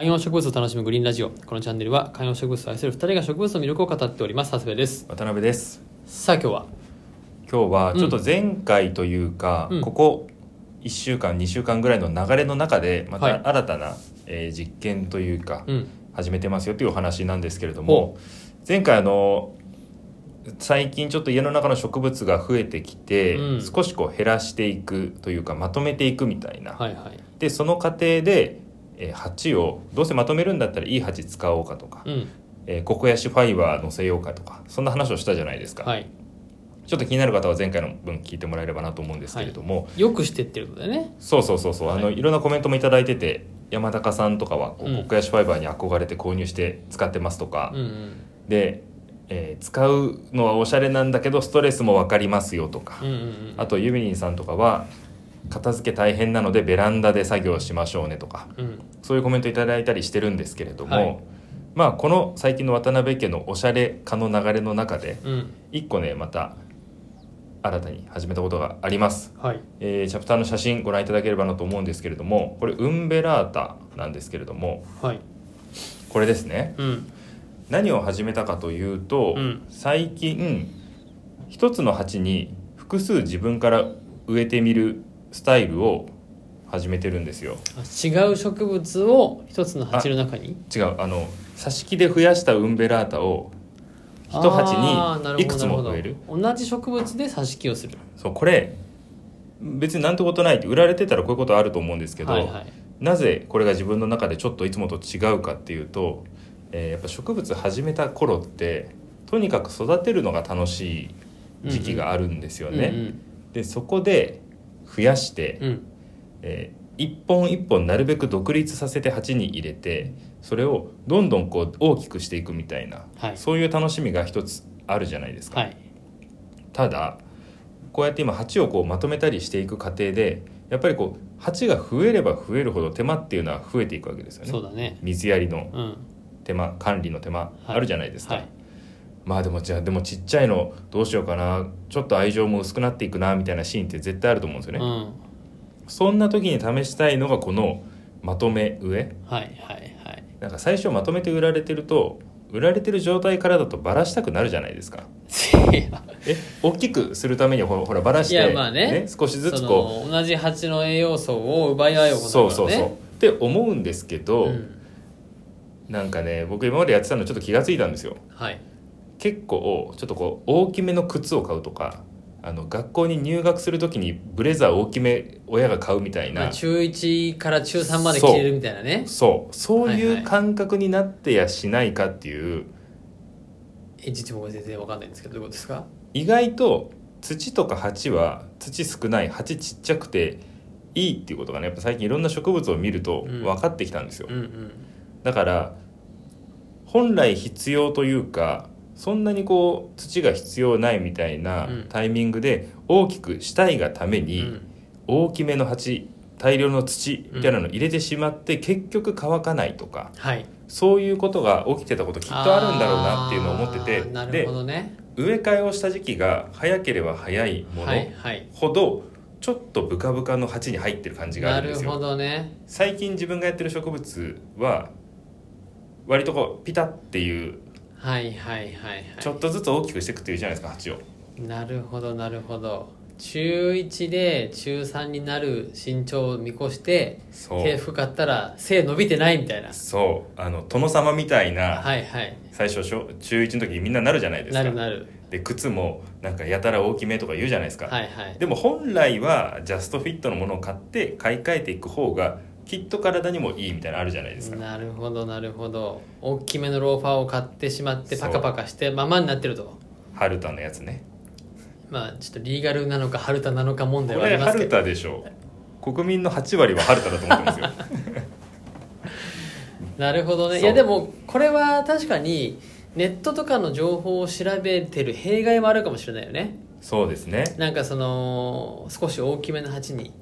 観葉植物を楽しむグリーンラジオ。このチャンネルは観葉植物を愛する2人が植物の魅力を語っております。長谷部です。渡辺です。さあ今日は？今日はちょっと前回というか、うん。ここ1週間2週間ぐらいの流れの中でまはい。た新たな、えー実験というか、うん。始めてますよというお話なんですけれども前回あの最近ちょっと家の中の植物が増えてきて、うん。少しこう減らしていくというかまとめていくみたいな、はいはい。でその過程で、えー鉢をどうせまとめるんだったらいい鉢使おうかとか、うん。えーココヤシファイバー乗せようかとかそんな話をしたじゃないですか、はい。ちょっと気になる方は前回の分聞いてもらえればなと思うんですけれども、よくしてってることだよね。そうそうそうそう、はい。あのいろんなコメントもいただいてて山高さんとかはこう、うん。ココヤシファイバーに憧れて購入して使ってますとか、うんうん。で、えー使うのはおしゃれなんだけどストレスも分かりますよとか、うんうんうん。あとユミリンさんとかは片付け大変なのでベランダで作業しましょうねとかうん。そういうコメントいただいたりしてるんですけれども、はい。まあこの最近の渡辺家のおしゃれ化の流れの中でうん。一個ねまた新たに始めたことがあります、はい。えーチャプターの写真ご覧いただければなと思うんですけれどもこれウンベラータなんですけれどもはい。これですね。うん。何を始めたかというと、うん。最近一つの鉢に複数自分から植えてみるスタイルを始めてるんですよ。あ違う植物を一つの鉢の中に？違う。あの挿し木で増やしたウンベラータを一鉢にいくつも植える。同じ植物で挿し木をする。そうこれ別になんてことないって売られてたらこういうことあると思うんですけど、はいはい。なぜこれが自分の中でちょっといつもと違うかっていうと、えーやっぱ植物始めた頃ってとにかく育てるのが楽しい時期があるんですよね。うん。でそこで増やして、うん。うんえー一本一本なるべく独立させて鉢に入れてそれをどんどんこう大きくしていくみたいな、はい。そういう楽しみが一つあるじゃないですか。はい。ただこうやって今鉢をこうまとめたりしていく過程でやっぱりこう鉢が増えれば増えるほど手間っていうのは増えていくわけですよね。そうだね。水やりのうん。手間管理の手間はい。あるじゃないですか、はいまあでもじゃあでもちっちゃいのどうしようかな。ちょっと愛情も薄くなっていくなみたいなシーンって絶対あると思うんですよね、うん。そんな時に試したいのがこのまとめ植えはいはいはい。なんか最初まとめて売られてると売られてる状態からだとバラしたくなるじゃないですか。え大きくするためにはほらほらバラしていやまあね。少しずつそこの同じ鉢の栄養素を奪い合ううことだそうそうそう。って思うんですけど、うん。なんかね僕今までやってたのちょっと気がついたんですよ。はい結構ちょっとこう大きめの靴を買うとかあの学校に入学する時にブレザー大きめ親が買うみたいな、まあ、中1から中3まで着れるみたいなね。そうそうはいはいいう感覚になってやしないかっていう、え実は僕全然わかんないんですけどどういうことですか？意外と土とか鉢は土少ない鉢ちっちゃくていいっていうことがねやっぱ最近いろんな植物を見るとうん。分かってきたんですよ、うんうん。だから本来必要というかそんなにこう土が必要ないみたいなうん。タイミングで大きくしたいがためうにん。大きめの鉢大量の土みたいなのを入れてしまって結局乾かないとかはい。そういうことが起きてたこときっとあるんだろうなっていうのを思っててなるでほどね。植え替えをした時期が早ければ早いものほどちょっとブカブカの鉢に入ってる感じがあなるほるんですよ。どね。最近自分がやってる植物は割とこうピタっていうはいはいはいはい。ちょっとずつ大きくしていくっていうじゃないですか鉢を。なるほどなるほど。中1で中3になる身長を見越してそう。手深かったら背伸びてないみたいな。そう。あの殿様みたいなはいはい。最初小中1の時にみんななるじゃないですか。なるなる。で靴もなんかやたら大きめとか言うじゃないですか、はいはい。でも本来はジャストフィットのものを買って買い替えていく方がきっと体にもいいみたいなのあるじゃないですか。なるほどなるほど。大きめのローファーを買ってしまってパカパカしてままになってると。ハルタのやつね。まあちょっとリーガルなのかハルタなのか問題こはありますけど。タでしょ国民の8割はハルタだと思ってますよ。なるほどね。いやでもこれは確かにネットとかの情報を調べてる弊害もあるかもしれないよね。そうですね。なんかその少し大きめの鉢に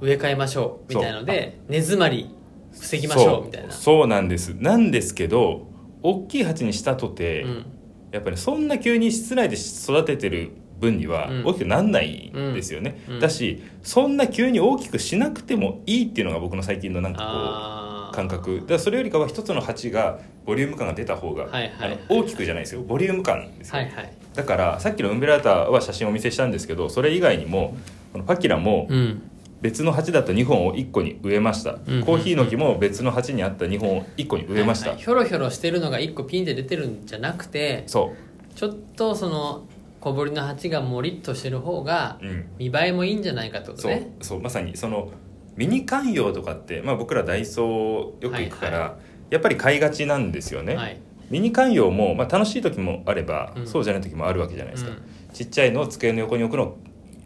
植え替えましょうみたいので根詰まり防ぎましょうみたいな。そう。なんです。なんですけど大きい鉢にしたとて、うん。やっぱりそんな急に室内で育ててる分にはうん。大きくなんないんですよね、うん。だしそんな急に大きくしなくてもいいっていうのが僕の最近のなんかこあ感覚。だそれよりかは一つの鉢がボリューム感が出た方が、はいはい。はいあの大きくじゃないですよ。ボリューム感ですよ、はいはい。だからさっきのウンベラータは写真をお見せしたんですけどそれ以外にもこのパキラもうん別の鉢だった2本を1個に植えました、うんコーヒーの木も別の鉢にあった2本を1個に植えました、はいはい。ひょろひょろしてるのが1個ピンで出てるんじゃなくてそう。ちょっとその小ぶりの鉢がもりっとしてる方がうん。見栄えもいいんじゃないかってことそう。ねそう。まさにそのミニ観葉とかって、まあ、僕らダイソーよく行くから、はやっぱり買いがちなんですよね、はい。ミニ観葉も、まあ、楽しい時もあれば、うん。そうじゃない時もあるわけじゃないですか、うん。ちっちゃいのを机の横に置くの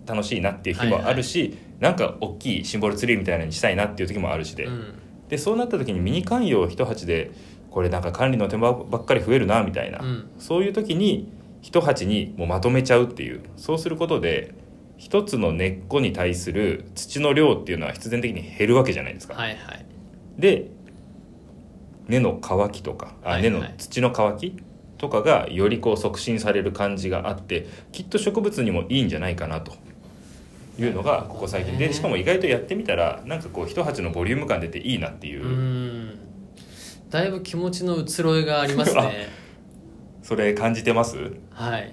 楽しいなっていう日もあるし、なんか大きいシンボルツリーみたいなのにしたいなっていう時もあるしで、うん。でそうなった時にミニ観葉一鉢でこれなんか管理の手間ばっかり増えるなみたいな、うん。そういう時に一鉢にもうまとめちゃうっていう。そうすることで一つの根っこに対する土の量っていうのは必然的に減るわけじゃないですか。はいはい。で根の乾きとかあ、はい根の土の乾きとかがよりこう促進される感じがあってきっと植物にもいいんじゃないかなというのがここ最近でしかも意外とやってみたらなんかこう一鉢のボリューム感出ていいなっていう。う、ん。だいぶ気持ちの移ろいがありますね。それ感じてます？はい。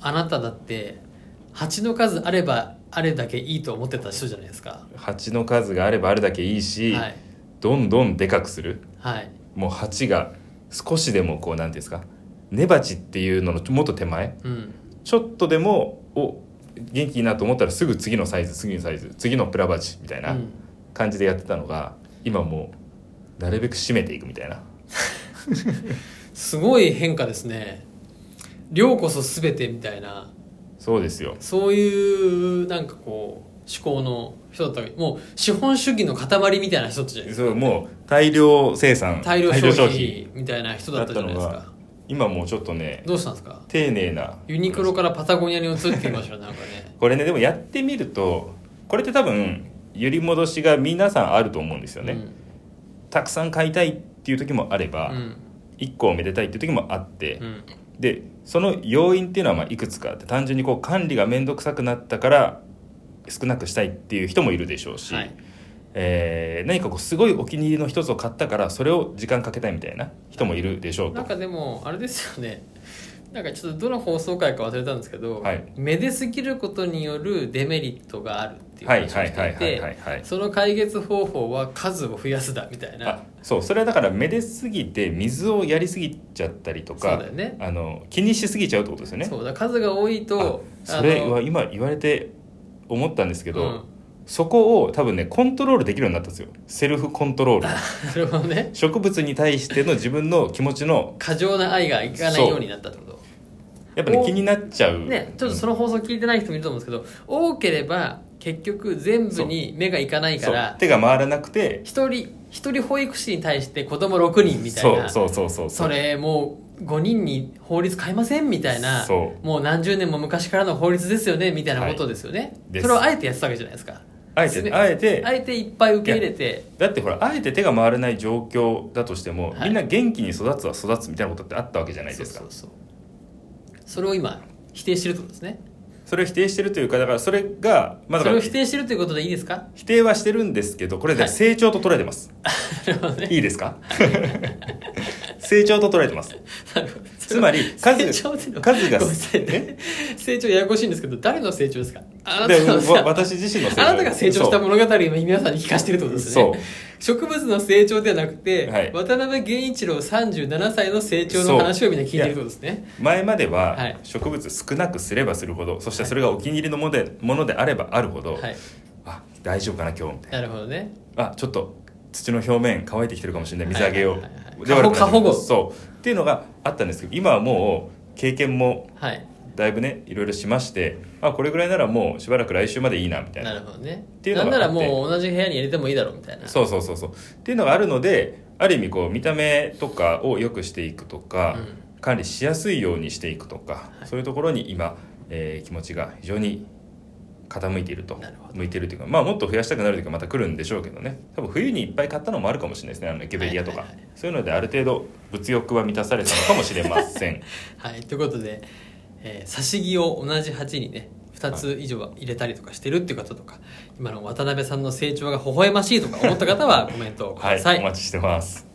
あなただって蜂の数あればあれだけいいと思ってた人じゃないですか。鉢の数があればあるだけいいし、はい。どんどんでかくする。はい。もう鉢が少しでもこうなんていうんですか？根鉢っていうののもっと手前？うん。ちょっとでもお元気いいなと思ったらすぐ次のサイズ次のサイズ次のプラバチみたいなうん。感じでやってたのが、今もうなるべく締めていくみたいな。すごい変化ですね。量こそ全てみたいな。そうですよ。そういうなんかこう思考の人だったもう資本主義の塊みたいな人じゃないですか。そうもう大量生産大量消費。みたいな人だったじゃないですか今もうちょっとねどうしたんですか？丁寧な。ユニクロからパタゴニアに移ってみましたよなんかね。これねでもやってみるとこれって多分揺り戻しが皆さんあると思うんですよね、たくさん買いたいっていう時もあれば、うん。1個をめでたいっていう時もあって、うん。でその要因っていうのはまあいくつかあって単純にこう管理が面倒くさくなったから少なくしたいっていう人もいるでしょうし、はいえー何かこうすごいお気に入りの一つを買ったからそれを時間かけたいみたいな人もいるでしょうと。なんかでもあれですよね。なんかちょっとどの放送回か忘れたんですけど、はい。めですぎることによるデメリットがあるっていうはい話をしていはいはいはいてその解決方法は数を増やすだみたいな。あそう。それはだからめですぎて水をやりすぎちゃったりとそうかだよね。あの気にしすぎちゃうってことですよね。そう。だ数が多いとあそれは今言われて思ったんですけど、うんそこを多分ねコントロールできるようになったんですよ。セルフコントロール。なるほどね。植物に対しての自分の気持ちの過剰な愛がいかないようになったってこと。やっぱねお気になっちゃう。ねちょっとその放送聞いてない人もいると思うんですけど多ければ結局全部に目がいかないかそう。ら手が回らなくて一人一人保育士に対して子供6人みたいな。そうそうそうそうそれもう5人に法律変えませんみたいな。そもう何十年も昔からの法律ですよねみたいなことですよね、です。それをあえてやってたわけじゃないですかあえてあえて。あえていっぱい受け入れて。だってほらあえて手が回らない状況だとしても、はい。みんな元気に育つは育つみたいなことってあったわけじゃないですか。そうそうそう。それを今否定してるってことですね。それを否定してるというかだからそれがまあそれを否定してるということでいいですか？否定はしてるんですけどこれではい。成長と捉えてます、なるほどね。い、いですか？成長と捉えてます。つまり数数がね成長ややこしいんですけど誰の成長ですか？あなでたのわ私自身の成長。あなたが成長した物語を今皆さんに聞かせてるってことですそう。ね植物の成長ではなくて、はい。渡辺源一郎37歳の成長の話をみんな聞いてるってことですね。前までははい。植物少なくすればするほどそしてそれがお気に入りのものでものであればあるほど、はい。あ大丈夫かな今日みたいな。るほどね。なあちょっと土の表面乾いてきてるかもしれない。水あげよう、はいはい過保護そう。っていうのがあったんですけど今はもう経験もはいだいぶねいろいろしましてあこれぐらいならもうしばらく来週までいいなみたいな。なるほどね。ていうのなんならもう同じ部屋に入れてもいいだろうみたいな。そうそうそうそう。っていうのがあるのである意味こう見た目とかを良くしていくとか、う管理しやすいようにしていくとか、はい。そういうところに今、えー気持ちが非常に傾いていると。向いているというかまあもっと増やしたくなる時がまた来るんでしょうけどね。多分冬にいっぱい買ったのもあるかもしれないですねあのエケベリアとか、そういうのである程度物欲は満たされたのかもしれません。はい。ということで、えー、差し木を同じ鉢にね2つ以上は入れたりとかしてるっていう方とか今の渡辺さんの成長が微笑ましいとか思った方はコメントをくはい。ださい、お待ちしてます。